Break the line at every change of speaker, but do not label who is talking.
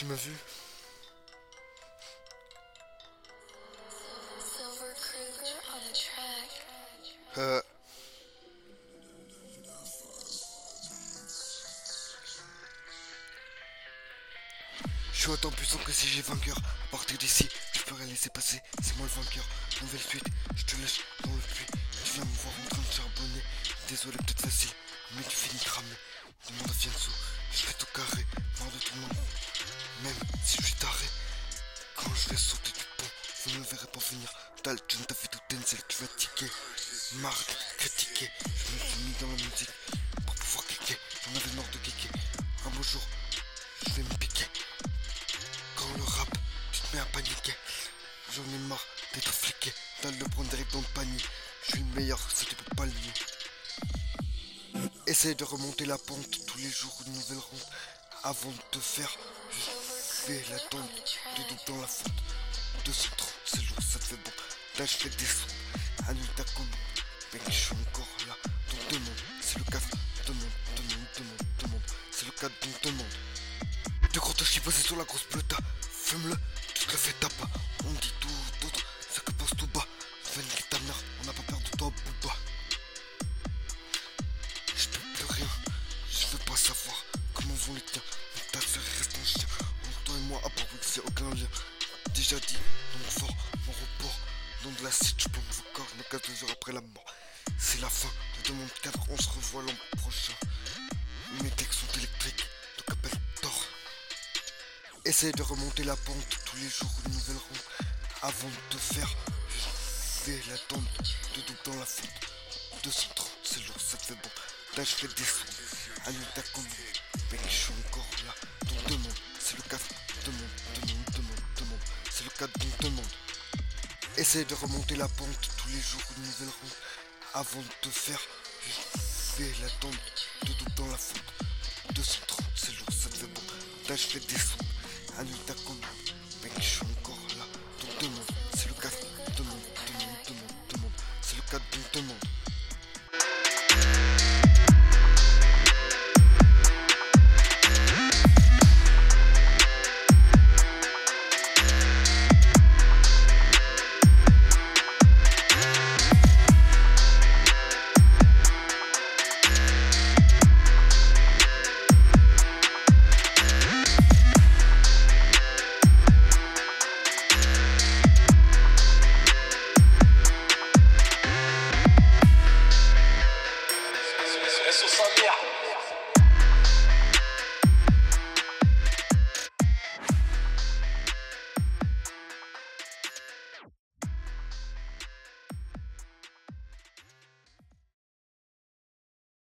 Tu m'as vu. Euh. Je suis autant puissant que si j'ai vainqueur. À partir d'ici, je peux rien laisser passer. C'est moi le vainqueur. Nouvelle suite, je te lâche dans le puits. Tu viens me voir en train de charbonner. Désolé, peut-être facile, mais tu finis cramé. Demande à Fianso, je fais tout carré. Marre de si je suis taré. Quand je vais sauter du pont, vous ne verrez pas venir. Dalton t'a fait tout Denzel, tu vas tiquer. Marre critiquer. Je me suis mis dans la musique pour pouvoir cliquer. J'en avais marre de cliquer. Un beau jour, je vais me piquer. Quand le rap, tu te mets à paniquer. J'en ai marre d'être fliqué. T'as le prendre direct dans le panier. Je suis le meilleur, ça tu peux pas le nier. Essaye de remonter la pente tous les jours, une nouvelle ronde. Avant de te faire, je fais la tombe, de dos dans la fonte. 230, c'est lourd, ça fait bon. Là, je fais des sons. Annule ta commande. Mec, je suis encore là. Donc demande, c'est le cas. Demande, demande, demande, demande. C'est le cas, donc demande. De gros te chie posé sur la grosse pleuta. Fume-le, tu te le fais taper. On dit tout d'autre, c'est aucun lien. Déjà dit, donc fort, mon report. Nom de la cite, je plombe vos corps, me casse heures après la mort. C'est la fin de demande cadre, on se revoit l'an prochain. Mes textes sont électriques, donc appelle tort. Essaye de remonter la pente tous les jours, une nouvelle ronde. Avant de te faire, je fais la tombe de dos dans la fonte. 230, c'est lourd, ça te fait bon. Là, je fais des sons. Annule ta commande. Mec, je suis encore Essaye de remonter la pente tous les jours, une nouvelle ronde. Avant de te faire, je fais la tombe de dos dans la fonte. 230, c'est lourd, ça te fait bon. Fais des sons. Annule ta commande. isso, Samir.